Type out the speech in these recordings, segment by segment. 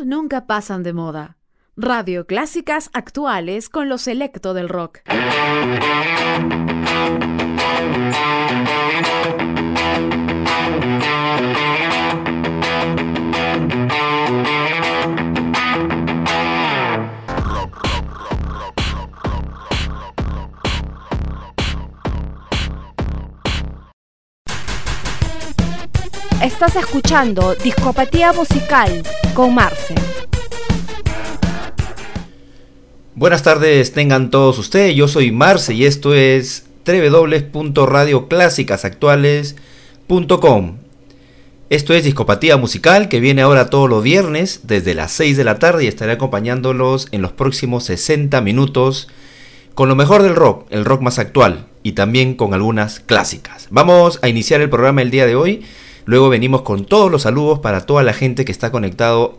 nunca pasan de moda. Radio clásicas actuales con lo selecto del rock. Estás escuchando Discopatía Musical con Marce. Buenas tardes, tengan todos ustedes. Yo soy Marce y esto es www.radioclásicasactuales.com. Esto es Discopatía Musical que viene ahora todos los viernes desde las 6 de la tarde y estaré acompañándolos en los próximos 60 minutos con lo mejor del rock, el rock más actual y también con algunas clásicas. Vamos a iniciar el programa el día de hoy Luego venimos con todos los saludos para toda la gente que está conectado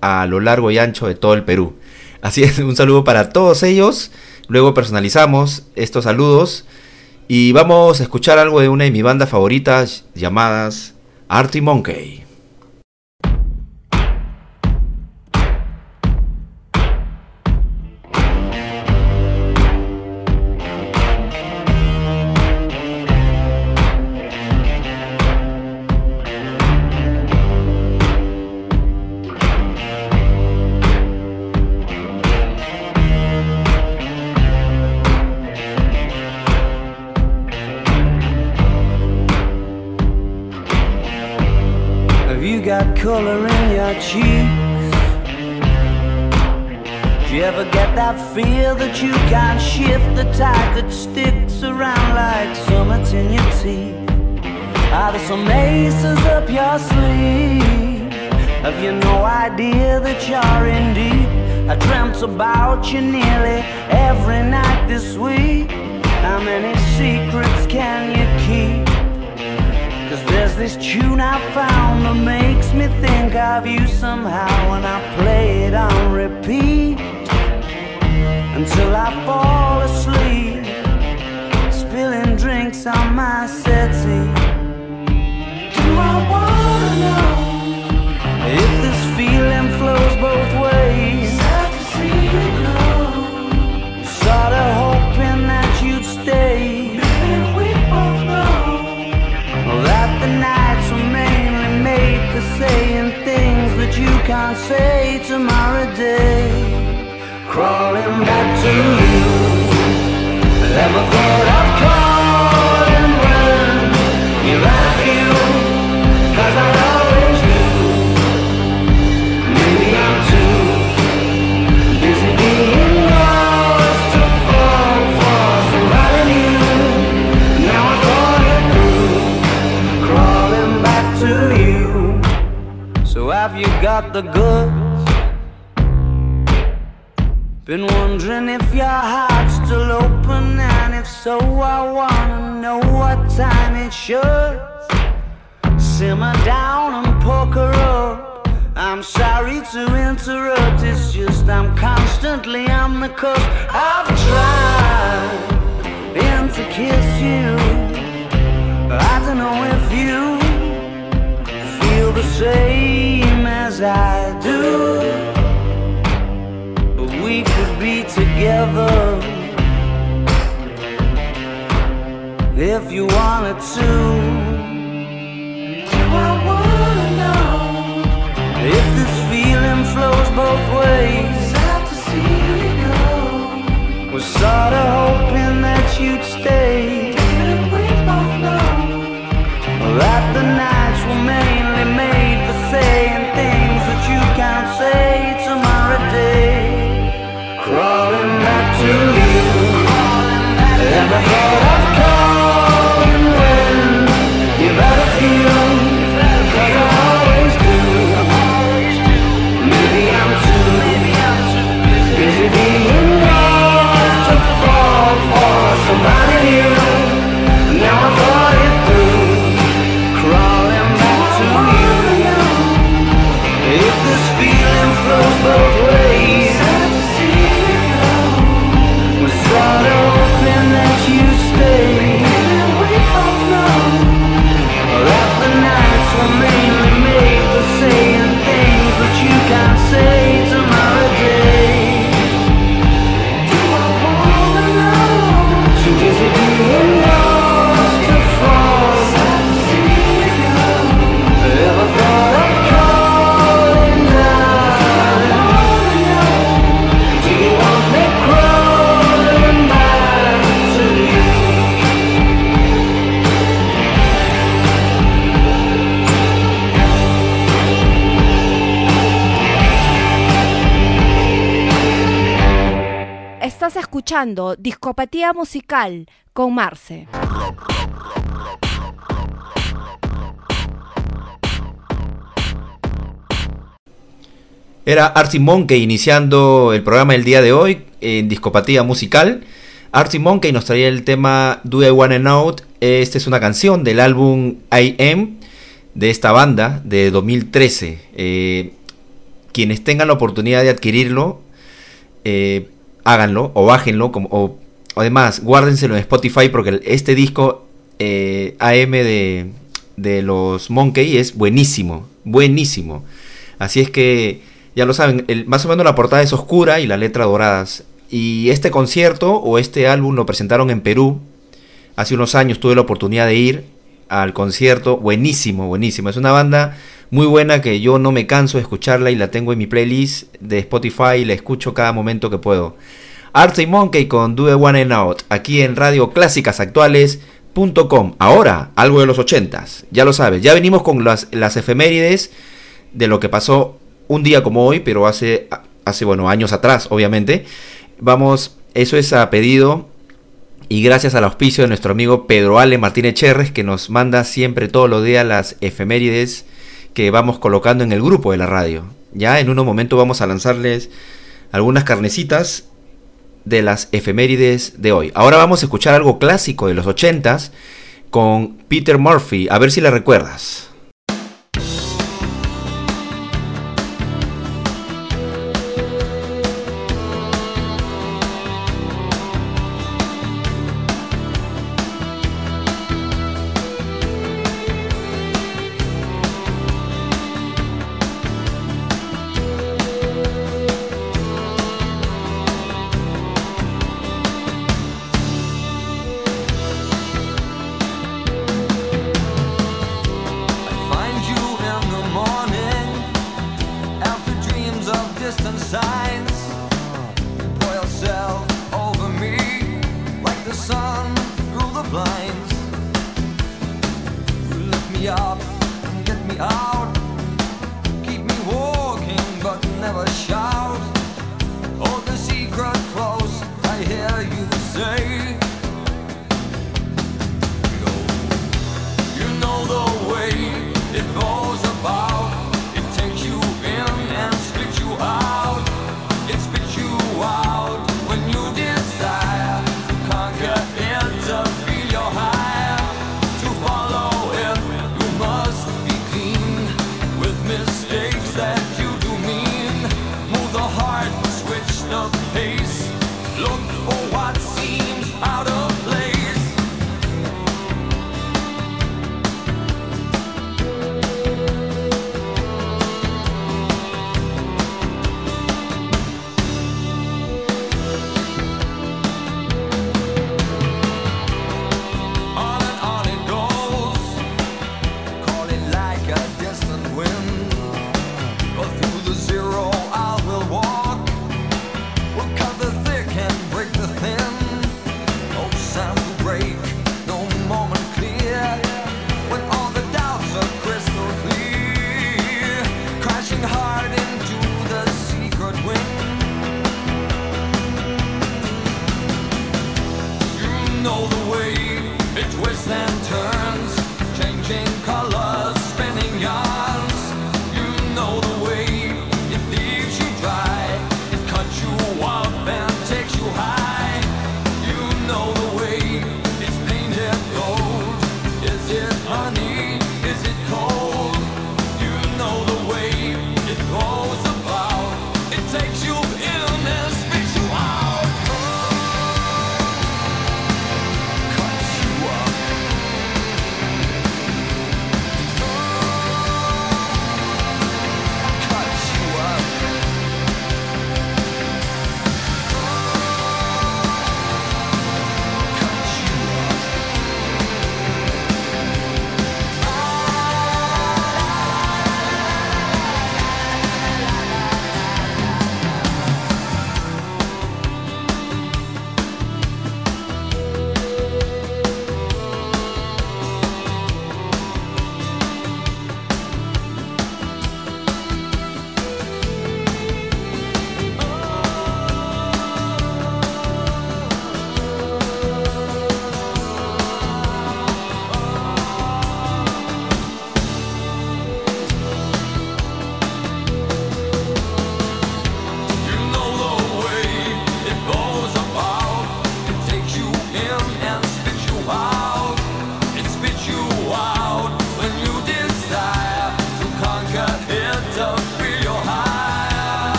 a lo largo y ancho de todo el Perú. Así es, un saludo para todos ellos. Luego personalizamos estos saludos y vamos a escuchar algo de una de mis bandas favoritas llamadas Artie Monkey. You nearly every night this week How many secrets can you keep? Cause there's this tune I found that makes me think of you somehow And I play it on repeat Until I have you So have you got the goods? Been wondering if you're heart's so, I wanna know what time it should Simmer down and poker up. I'm sorry to interrupt, it's just I'm constantly on the cusp. I've tried been to kiss you. I don't know if you feel the same as I do. But we could be together If you wanted to. Do I wanna know If this feeling flows both ways. Sad to see you go. Was sorta hoping that you'd stay. Didn't we both know. That the nights were mainly made for saying things that you can't say tomorrow day. Crawling back to you. Discopatía Musical con Marce. Era Artie Monkey iniciando el programa del día de hoy en Discopatía Musical. Artie Monkey nos traía el tema Do I Wanna Know. Esta es una canción del álbum I Am de esta banda de 2013. Eh, quienes tengan la oportunidad de adquirirlo, eh, háganlo o bájenlo. Como, o, además, guárdenselo en Spotify porque este disco eh, AM de, de los Monkey es buenísimo, buenísimo. Así es que, ya lo saben, más o menos la portada es oscura y la letra doradas. Y este concierto o este álbum lo presentaron en Perú. Hace unos años tuve la oportunidad de ir al concierto. Buenísimo, buenísimo. Es una banda muy buena que yo no me canso de escucharla y la tengo en mi playlist de Spotify y la escucho cada momento que puedo. Artie Monkey con Do the One and Out, aquí en Radio Clásicas Actuales.com. Ahora, algo de los ochentas, ya lo sabes, ya venimos con las, las efemérides de lo que pasó un día como hoy, pero hace, hace, bueno, años atrás, obviamente. Vamos, eso es a pedido y gracias al auspicio de nuestro amigo Pedro Ale Martínez Cherres, que nos manda siempre todos los días las efemérides que vamos colocando en el grupo de la radio. Ya en unos momentos vamos a lanzarles algunas carnecitas de las efemérides de hoy. Ahora vamos a escuchar algo clásico de los ochentas con Peter Murphy, a ver si la recuerdas.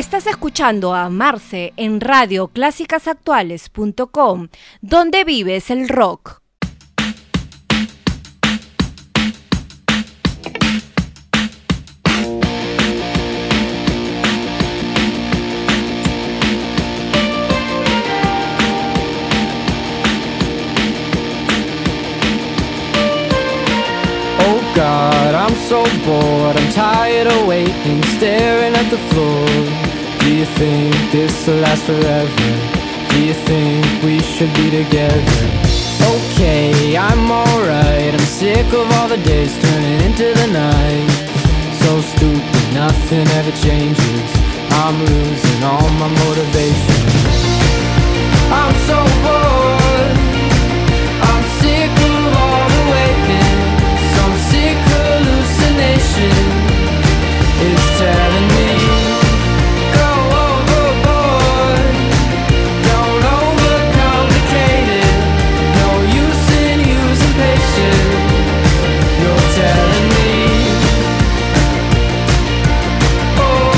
Estás escuchando a Marce en radioclásicasactuales.com, donde vives el rock. Oh God, I'm so bored. I'm tired of waiting, staring at the floor. You think this will last forever? Do you think we should be together? Okay, I'm alright. I'm sick of all the days turning into the night. So stupid, nothing ever changes. I'm losing all my motivation. I'm so bored. I'm sick of all the waiting. Some sick hallucination is telling me Oh,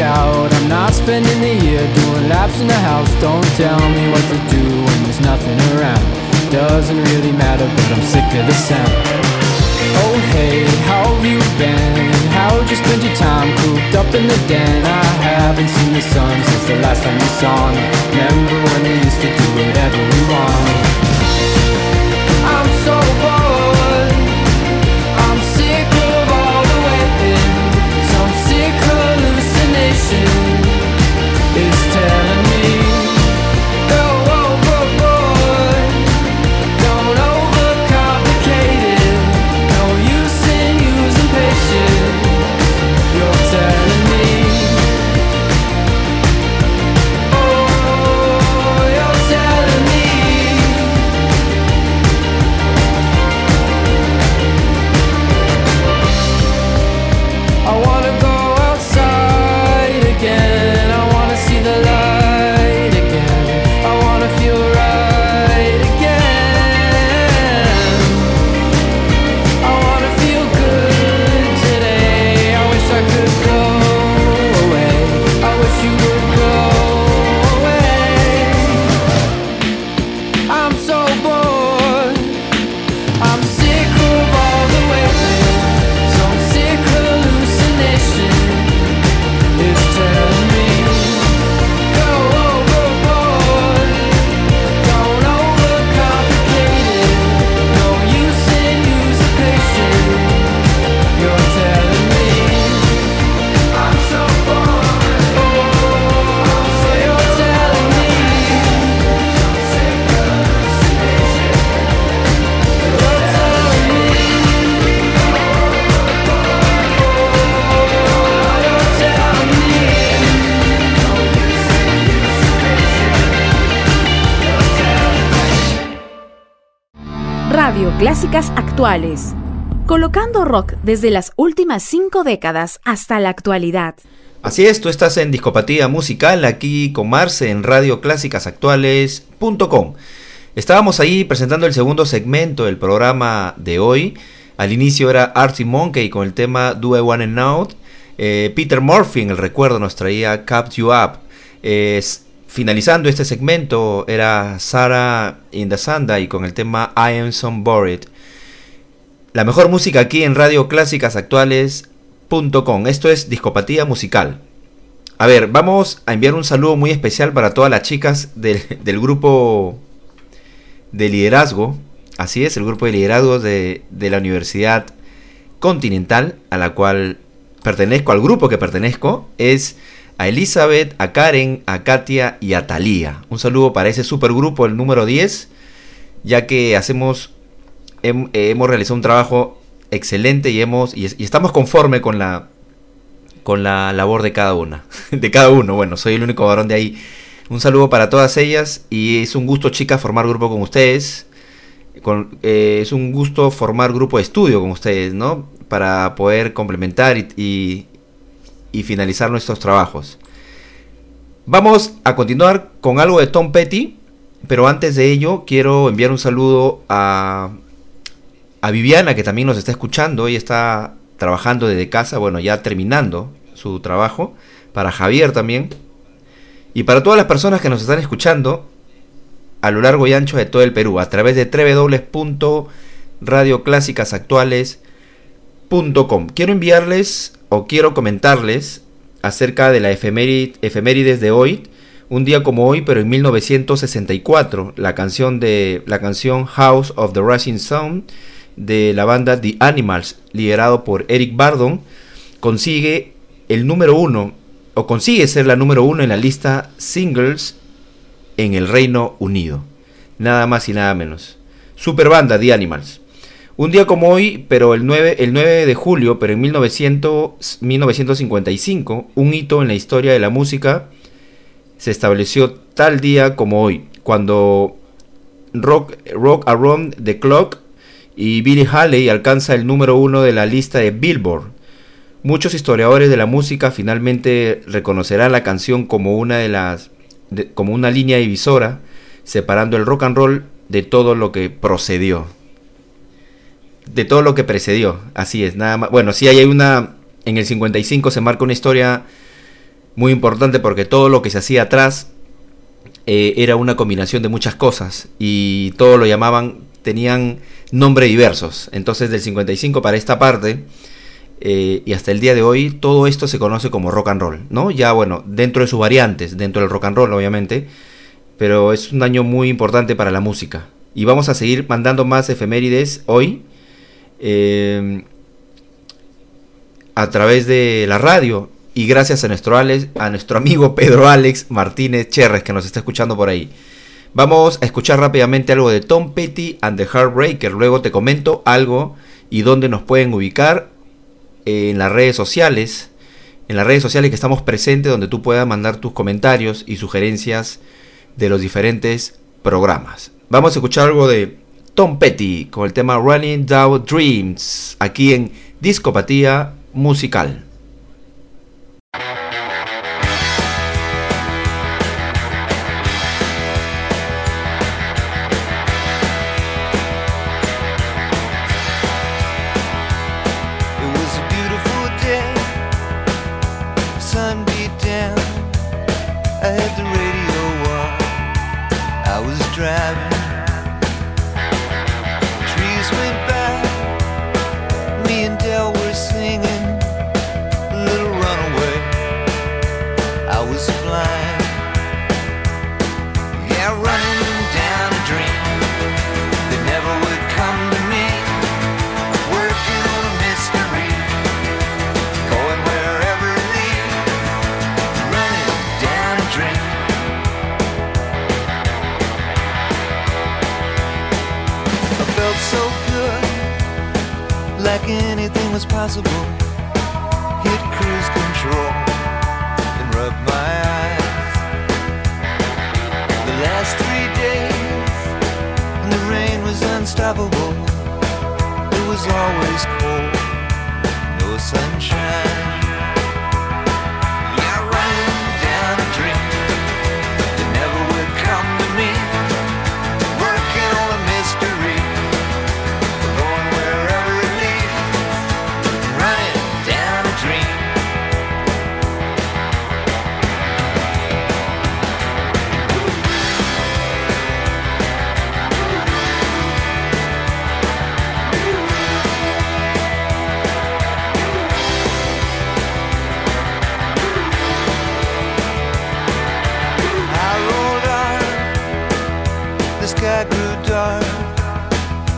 out. I'm not spending the year doing laps in the house. Don't tell me what to do when there's nothing around. Doesn't really matter, but I'm sick of the sound. Oh hey, how have you been? How'd you spend your time cooped up in the den? I haven't seen the sun since the last time you saw me. Remember when we used to do whatever we Radio Clásicas Actuales, colocando rock desde las últimas cinco décadas hasta la actualidad. Así es, tú estás en Discopatía Musical aquí con Marce en radioclásicasactuales.com. Estábamos ahí presentando el segundo segmento del programa de hoy. Al inicio era Artie Monkey con el tema Do I Wanna Know. Eh, Peter Murphy en el recuerdo nos traía Cap You Up. Finalizando este segmento era Sarah in the con el tema I Am So Bored. La mejor música aquí en Radio Clásicas Actuales.com. Esto es Discopatía Musical. A ver, vamos a enviar un saludo muy especial para todas las chicas del, del grupo de liderazgo, así es, el grupo de liderazgo de, la Universidad Continental, a la cual pertenezco, al grupo que pertenezco, es a Elizabeth, a Karen, a Katia y a Talía. Un saludo para ese supergrupo, el número 10, ya que hacemos, hemos realizado un trabajo excelente y hemos y, estamos conforme con la con la labor de cada una, de cada uno. Bueno, soy el único varón de ahí un saludo para todas ellas y es un gusto, chicas, formar grupo con ustedes. Eh, es un gusto formar grupo de estudio con ustedes, ¿no? Para poder complementar y, finalizar nuestros trabajos. Vamos a continuar con algo de Tom Petty, pero antes de ello quiero enviar un saludo a, a Viviana, que también nos está escuchando. Ella está trabajando desde casa, bueno, ya terminando su trabajo. Para Javier también, y para todas las personas que nos están escuchando a lo largo y ancho de todo el Perú, a través de www.radioclásicasactuales.com. Quiero enviarles o quiero comentarles acerca de la efemérides de hoy, un día como hoy, pero en 1964, la canción de la canción House of the Rising Sun de la banda The Animals, liderado por Eric Bardon, consigue el número uno o consigue ser la número uno en la lista singles en el Reino Unido. Nada más y nada menos. Super banda The Animals. Un día como hoy, pero el 9, el 9 de julio, pero en 1900, 1955, un hito en la historia de la música se estableció tal día como hoy, cuando Rock, Around the Clock y Billy Haley alcanza el número uno de la lista de Billboard Muchos historiadores de la música finalmente reconocerán la canción como una de las como una línea divisora separando el rock and roll de todo lo que procedió. De todo lo que precedió. Así es, nada más. Bueno, sí hay una en el 55 se marca una historia muy importante porque todo lo que se hacía atrás eh, era una combinación de muchas cosas y todo lo llamaban tenían nombres diversos. Entonces del 55 para esta parte eh, y hasta el día de hoy todo esto se conoce como rock and roll, ¿no? Ya bueno, dentro de sus variantes, dentro del rock and roll obviamente, pero es un año muy importante para la música. Y vamos a seguir mandando más efemérides hoy eh, a través de la radio y gracias a nuestro, Alex, a nuestro amigo Pedro Alex Martínez Cherres que nos está escuchando por ahí. Vamos a escuchar rápidamente algo de Tom Petty and the Heartbreaker, luego te comento algo y dónde nos pueden ubicar en las redes sociales, en las redes sociales que estamos presentes donde tú puedas mandar tus comentarios y sugerencias de los diferentes programas. Vamos a escuchar algo de Tom Petty con el tema Running Down Dreams aquí en Discopatía Musical.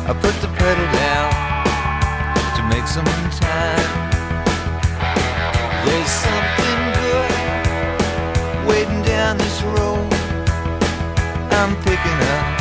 I put the pedal down to make some time. There's something good waiting down this road. I'm picking up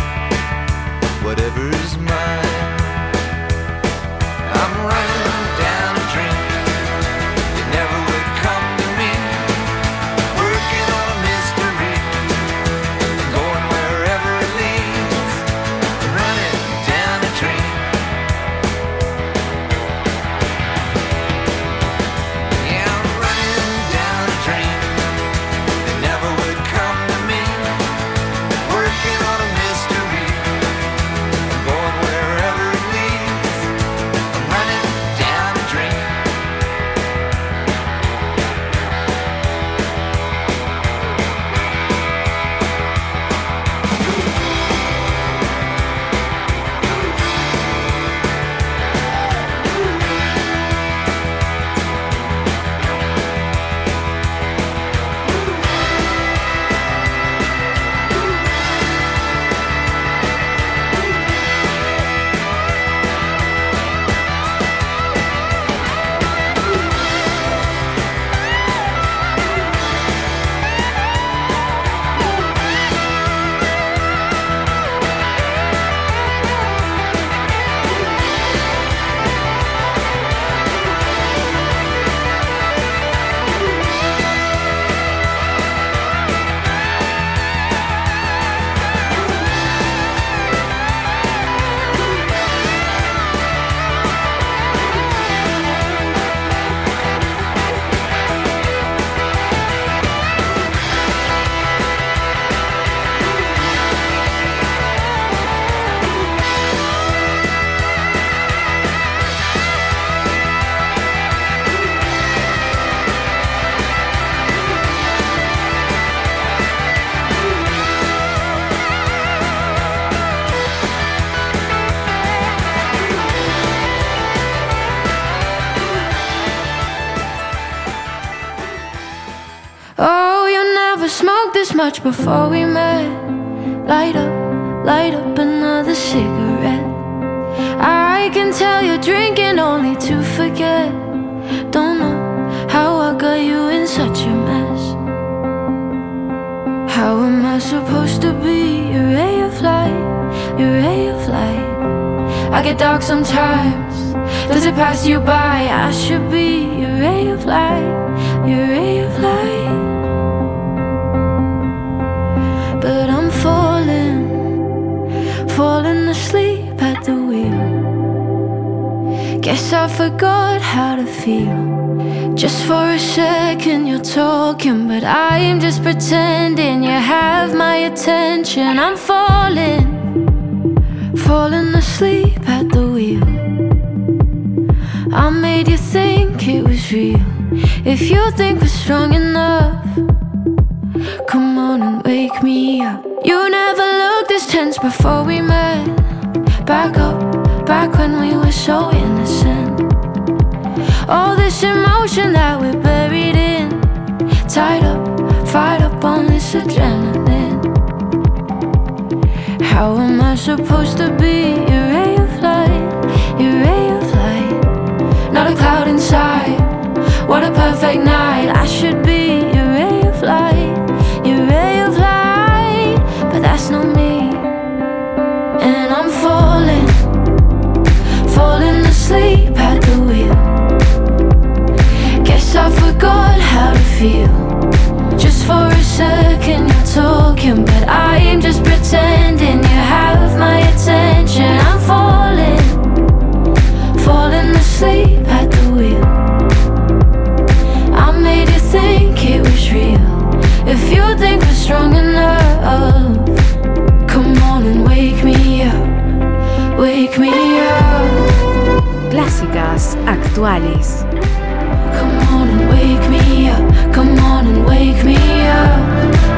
before we met. Light up, light up another cigarette. I can tell you're drinking only to forget. Don't know how I got you in such a mess. How am I supposed to be your ray of light, your ray of light? I get dark sometimes. Does it pass you by? I should be your ray of light, your ray of light. Falling asleep at the wheel. Guess I forgot how to feel. Just for a second you're talking, but I am just pretending you have my attention. I'm falling, falling asleep at the wheel. I made you think it was real. If you think we're strong enough, back when we were so innocent. All this emotion that we're buried in, tied up, fired up on this adrenaline. How am I supposed to be your ray of light, your ray of light? Not a cloud inside. What a perfect night. I should be feel. Just for a second you're talking But I'm just pretending you have my attention. I'm falling, falling asleep at the wheel. I made you think it was real. If you think we're strong enough Come on and wake me up, wake me up. Clásicas, actuales. Wake me up.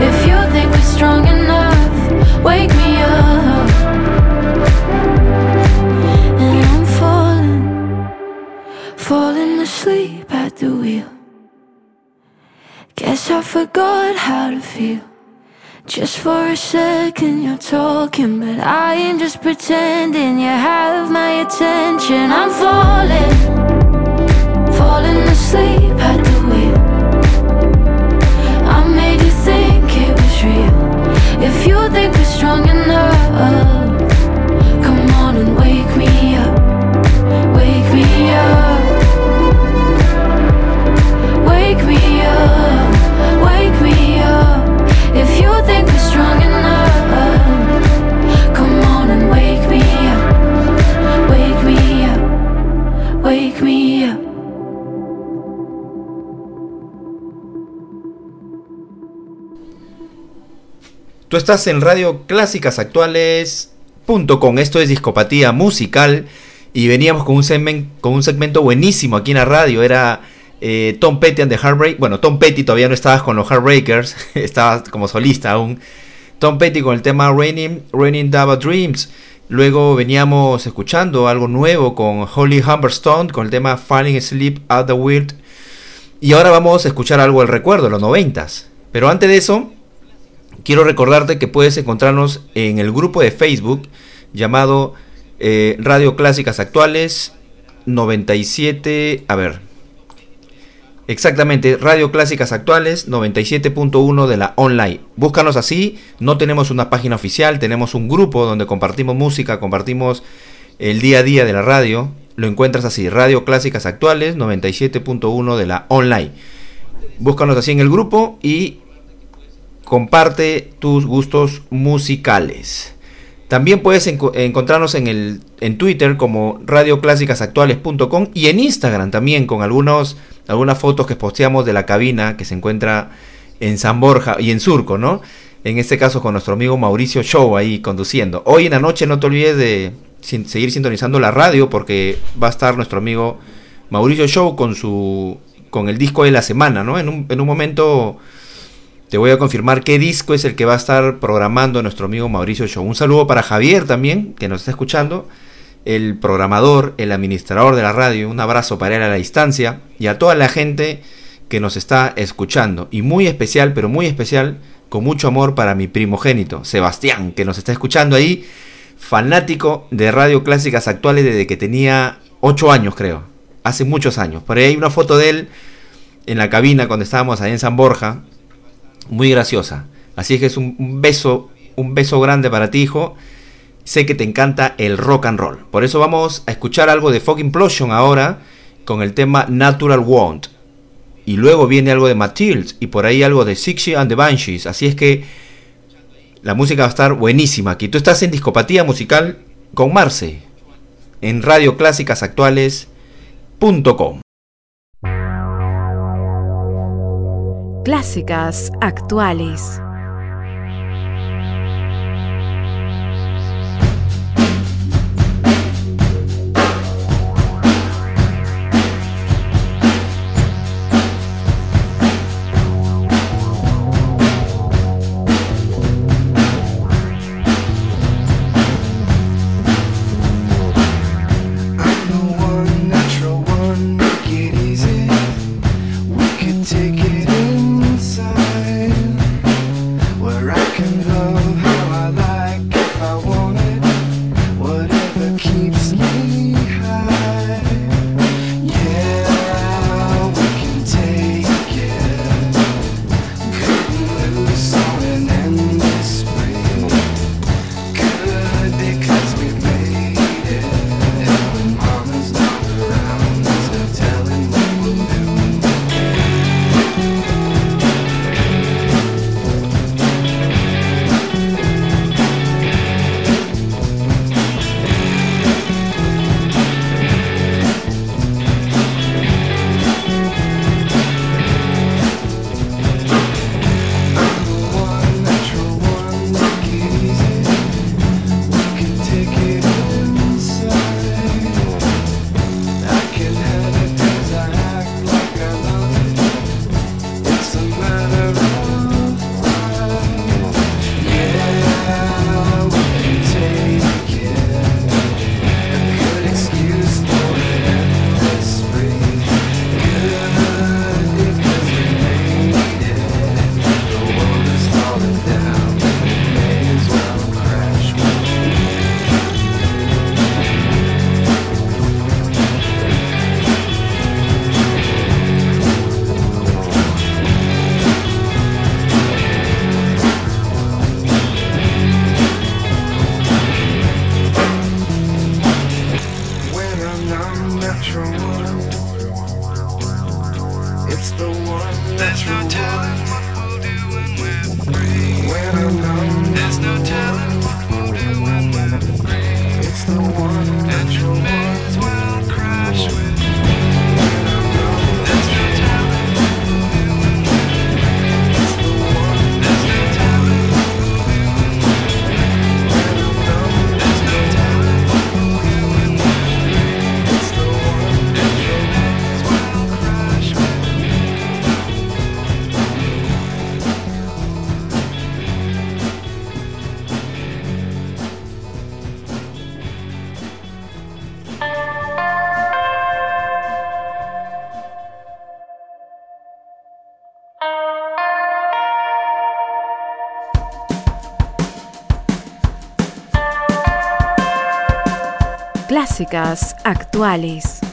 If you think we're strong enough, wake me up. And I'm falling, falling asleep at the wheel. Guess I forgot how to feel. Just for a second you're talking, but I ain't just pretending you have my attention. I'm falling, falling young enough. Tú estás en Radio Clásicas Actuales.com. Esto es Discopatía Musical. Y veníamos con un, segmento, buenísimo aquí en la radio. Era eh, Tom Petty and the Heartbreak. Bueno, Tom Petty todavía no estabas con los Heartbreakers. estabas como solista aún. Tom Petty con el tema Raining, Raining Dava Dreams. Luego veníamos escuchando algo nuevo con Holly Humberstone con el tema Falling Asleep at the Weird. Y ahora vamos a escuchar algo del recuerdo, los noventas. Pero antes de eso, quiero recordarte que puedes encontrarnos en el grupo de Facebook llamado eh, Radio Clásicas Actuales 97. A ver. Exactamente, Radio Clásicas Actuales 97.1 de la online. Búscanos así, no tenemos una página oficial, tenemos un grupo donde compartimos música, compartimos el día a día de la radio. Lo encuentras así, Radio Clásicas Actuales 97.1 de la online. Búscanos así en el grupo y comparte tus gustos musicales. También puedes enco- encontrarnos en, el, en Twitter como radioclásicasactuales.com y en Instagram también con algunos, algunas fotos que posteamos de la cabina que se encuentra en San Borja y en Surco, ¿no? En este caso con nuestro amigo Mauricio Show ahí conduciendo. Hoy en la noche no te olvides de seguir sintonizando la radio porque va a estar nuestro amigo Mauricio Show con su con el disco de la semana, ¿no? En un, en un momento te voy a confirmar qué disco es el que va a estar programando nuestro amigo Mauricio Show. Un saludo para Javier también, que nos está escuchando, el programador, el administrador de la radio. Un abrazo para él a la distancia y a toda la gente que nos está escuchando. Y muy especial, pero muy especial, con mucho amor para mi primogénito, Sebastián, que nos está escuchando ahí, fanático de radio clásicas actuales desde que tenía 8 años, creo. Hace muchos años. Por ahí hay una foto de él en la cabina cuando estábamos ahí en San Borja, muy graciosa. Así es que es un, beso, un beso grande para ti, hijo. Sé que te encanta el rock and roll. Por eso vamos a escuchar algo de Fucking Implosion ahora con el tema Natural Want. Y luego viene algo de Matildes y por ahí algo de Sixty and the Banshees. Así es que la música va a estar buenísima aquí. Tú estás en Discopatía Musical con Marce en Radio Clásicas actuales. clásicas, actuales.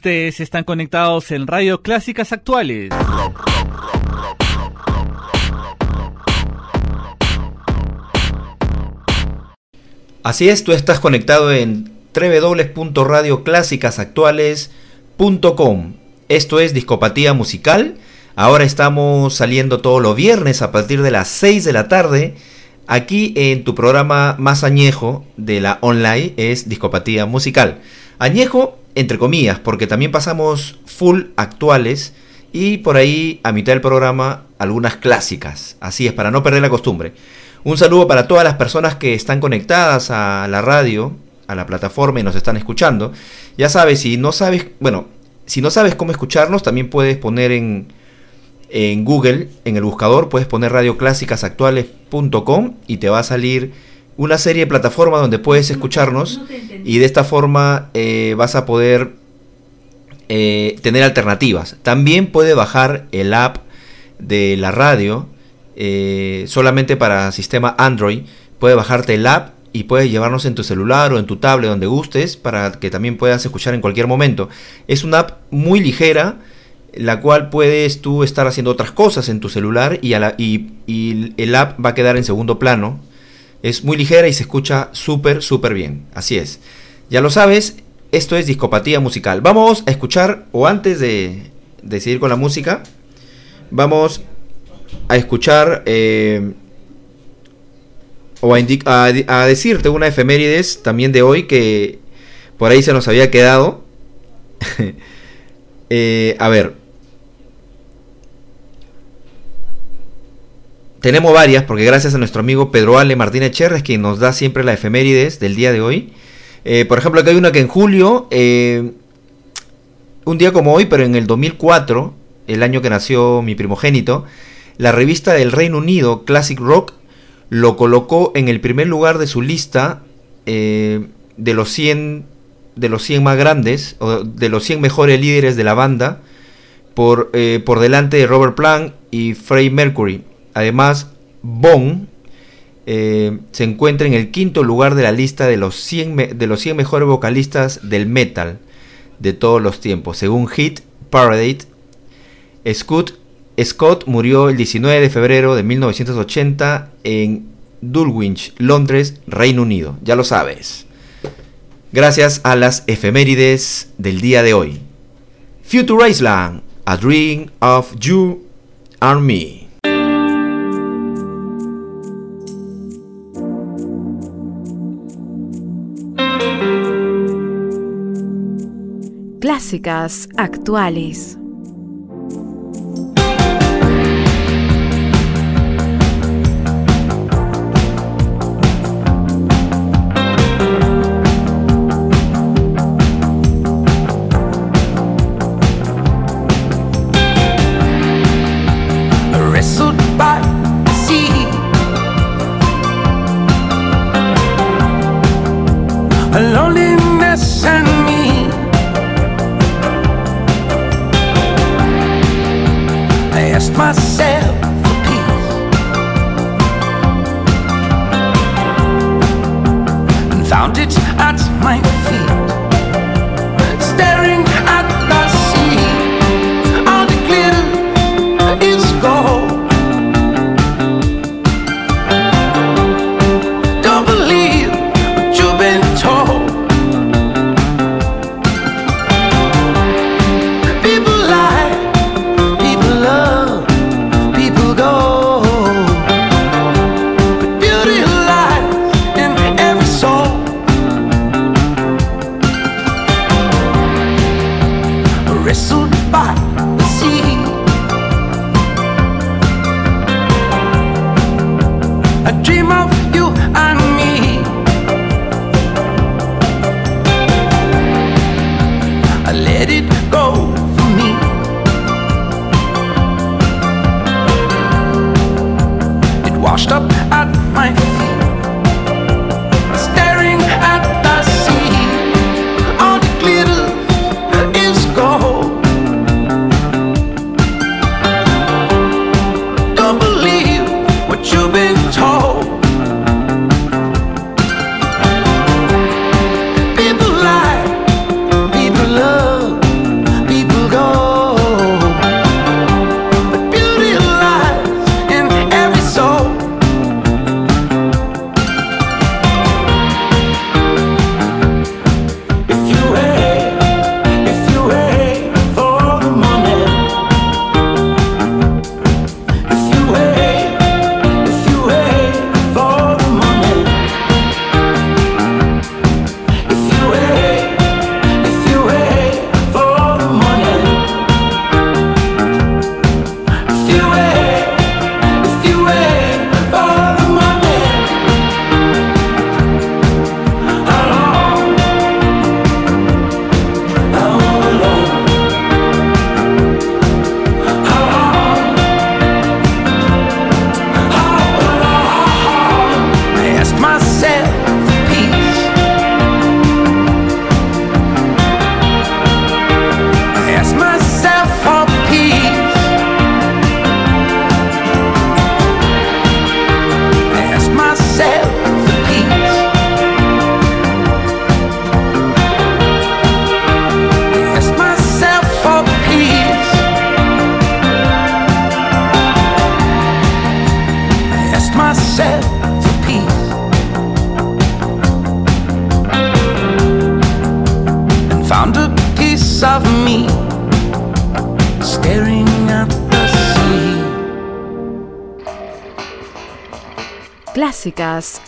Ustedes están conectados en Radio Clásicas Actuales. Así es, tú estás conectado en www.radioclásicasactuales.com. Esto es Discopatía Musical. Ahora estamos saliendo todos los viernes a partir de las 6 de la tarde. Aquí en tu programa más añejo de la online es Discopatía Musical. Añejo entre comillas, porque también pasamos full actuales y por ahí a mitad del programa algunas clásicas. Así es, para no perder la costumbre. Un saludo para todas las personas que están conectadas a la radio, a la plataforma y nos están escuchando. Ya sabes, si no sabes, bueno, si no sabes cómo escucharnos, también puedes poner en, en Google, en el buscador, puedes poner radioclásicasactuales.com y te va a salir una serie de plataformas donde puedes escucharnos y de esta forma eh, vas a poder eh, tener alternativas. También puedes bajar el app de la radio eh, solamente para sistema Android. Puedes bajarte el app y puedes llevarnos en tu celular o en tu tablet donde gustes para que también puedas escuchar en cualquier momento. Es una app muy ligera la cual puedes tú estar haciendo otras cosas en tu celular y, a la, y, y el app va a quedar en segundo plano es muy ligera y se escucha súper, súper bien. Así es. Ya lo sabes, esto es Discopatía Musical. Vamos a escuchar, o antes de, de seguir con la música, vamos a escuchar eh, o a, a, a, decirte una efemérides también de hoy que por ahí se nos había quedado. eh, a ver, tenemos varias, porque gracias a nuestro amigo Pedro Ale Martínez Cherres, quien nos da siempre la efemérides del día de hoy. Eh, por ejemplo, aquí hay una que en julio, eh, un día como hoy, pero en el 2004, el año que nació mi primogénito, la revista del Reino Unido, Classic Rock, lo colocó en el primer lugar de su lista eh, de los 100 de los 100 más grandes, o de los 100 mejores líderes de la banda, por, por delante de Robert Plant y Freddie Mercury. Además, Bon eh, se encuentra en el quinto lugar de la lista de los, 100 de los 100 mejores vocalistas del metal de todos los tiempos. Según Hit Parade, Scott, Scott murió el 19 de febrero de 1980 en Dulwich, Londres, Reino Unido. Ya lo sabes. Gracias a las efemérides del día de hoy. Future Island, A Dream of You and Me. Clásicas actuales. resulta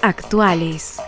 Actuales.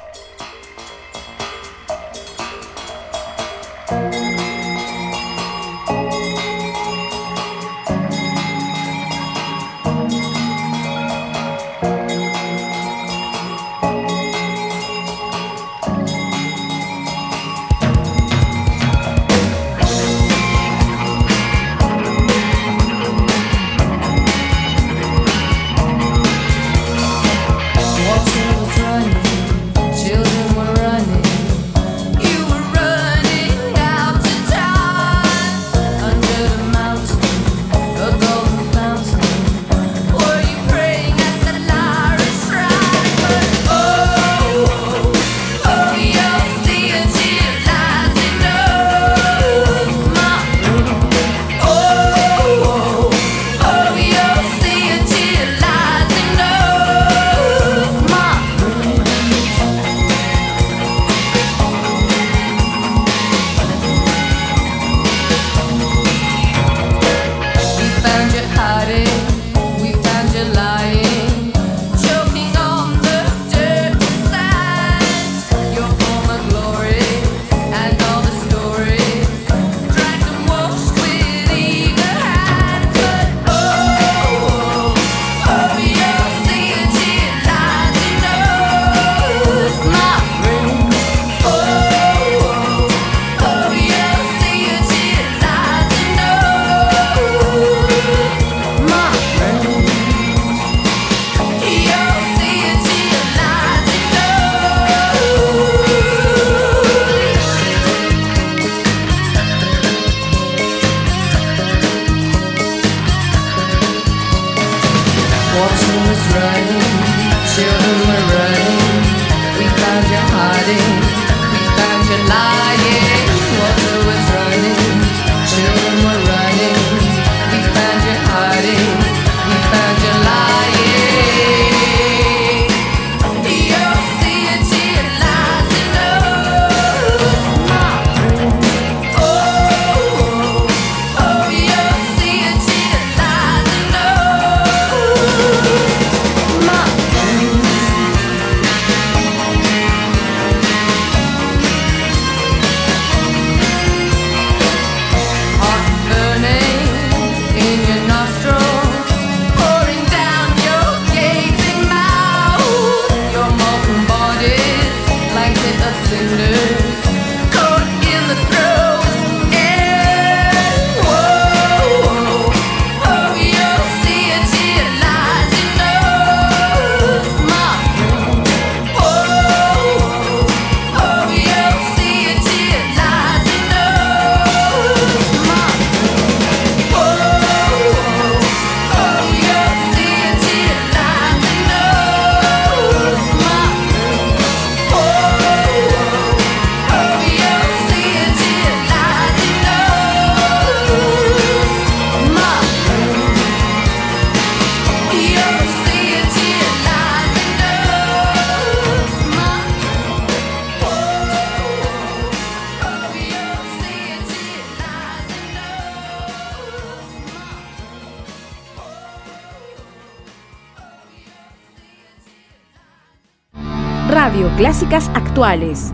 Clásicas Actuales.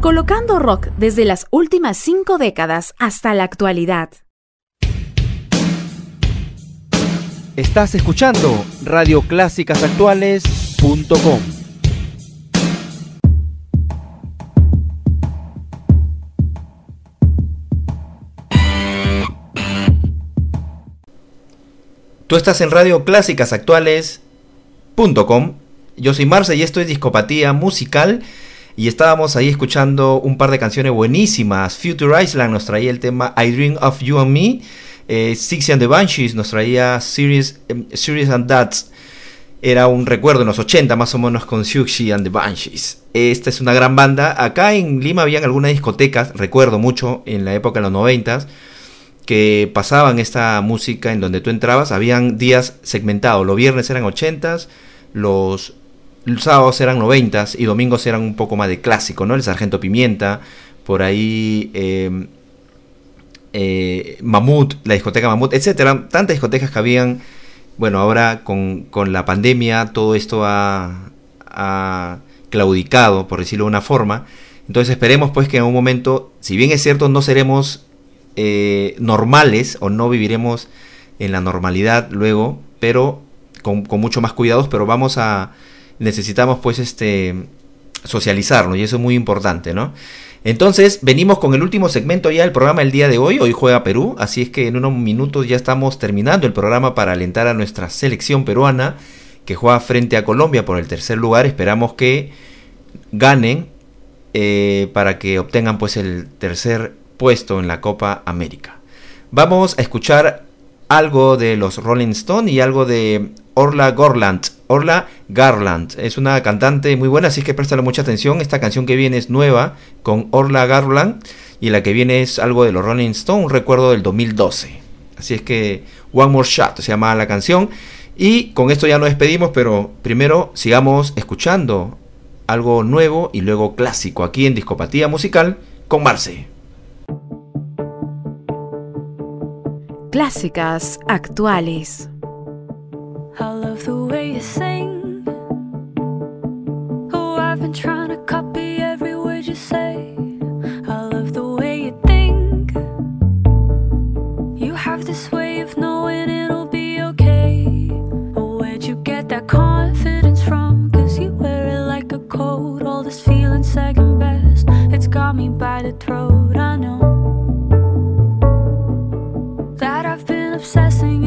Colocando rock desde las últimas cinco décadas hasta la actualidad. Estás escuchando radioclásicasactuales.com. Tú estás en Radio Clásicas Actuales.com. Yo soy Marce y esto es Discopatía Musical. Y estábamos ahí escuchando un par de canciones buenísimas. Future Island nos traía el tema I Dream of You and Me. Eh, Sixty and the Banshees nos traía Series, em, Series and That's. Era un recuerdo en los 80 más o menos con Siouxsie and the Banshees. Esta es una gran banda. Acá en Lima habían algunas discotecas, recuerdo mucho, en la época de los 90 que pasaban esta música en donde tú entrabas. Habían días segmentados. Los viernes eran 80s, los los sábados eran 90 y domingos eran un poco más de clásico, ¿no? El Sargento Pimienta, por ahí eh, eh, Mamut, la discoteca Mamut, etcétera. Tantas discotecas que habían. Bueno, ahora con, con la pandemia todo esto ha, ha claudicado, por decirlo de una forma. Entonces esperemos pues que en un momento, si bien es cierto, no seremos eh, normales o no viviremos en la normalidad luego, pero con, con mucho más cuidados, pero vamos a, necesitamos pues este, socializarnos y eso es muy importante, ¿no? Entonces, venimos con el último segmento ya del programa el día de hoy. Hoy juega Perú, así es que en unos minutos ya estamos terminando el programa para alentar a nuestra selección peruana que juega frente a Colombia por el tercer lugar. Esperamos que ganen eh, para que obtengan pues el tercer puesto en la Copa América. Vamos a escuchar algo de los Rolling Stone y algo de Orla Garland. Orla Garland es una cantante muy buena, así que préstale mucha atención. Esta canción que viene es nueva con Orla Garland y la que viene es algo de los Rolling Stone, un recuerdo del 2012. Así es que One More Shot se llama la canción. Y con esto ya nos despedimos, pero primero sigamos escuchando algo nuevo y luego clásico aquí en Discopatía Musical con Marce. Clásicas actuales. I love the way you sing. Oh, I've been trying to copy every word you say. I love the way you think. You have this way of knowing it'll be okay. Oh, where'd you get that confidence from? Cause you wear it like a coat. All this feeling second best. It's got me by the throat. I know that I've been obsessing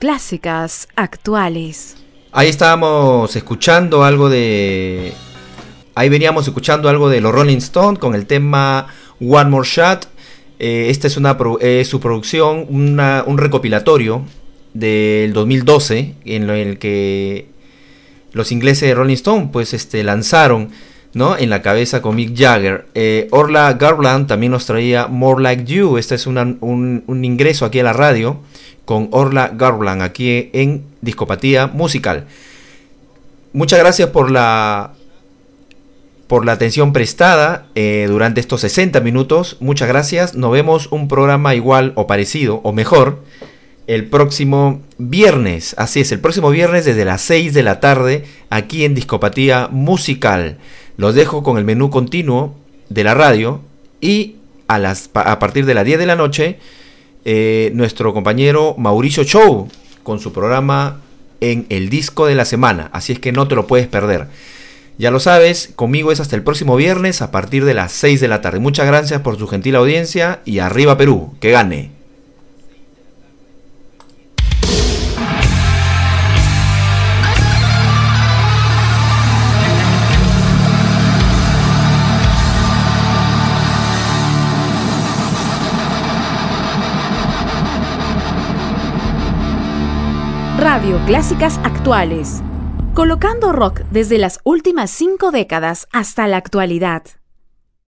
Clásicas actuales. Ahí estábamos escuchando algo de. Ahí veníamos escuchando algo de los Rolling Stones con el tema One More Shot. Eh, esta es una pro- su producción, un recopilatorio del 2012 en el que los ingleses de Rolling Stone pues este lanzaron ¿no? en la cabeza con Mick Jagger. Eh, Orla Garland también nos traía More Like You. Este es un, un ingreso aquí a la radio con Orla Garland aquí en Discopatía Musical. Muchas gracias por la por la atención prestada eh, durante estos 60 minutos. Muchas gracias. Nos vemos un programa igual o parecido o mejor el próximo viernes. Así es, el próximo viernes desde las 6 de la tarde aquí en Discopatía Musical. Los dejo con el menú continuo de la radio y a, las, a partir de las 10 de la noche eh, nuestro compañero Mauricio Show con su programa en el disco de la semana. Así es que no te lo puedes perder. Ya lo sabes, conmigo es hasta el próximo viernes a partir de las 6 de la tarde. Muchas gracias por su gentil audiencia y arriba Perú, que gane. Radio Clásicas Actuales. Colocando rock desde las últimas cinco décadas hasta la actualidad.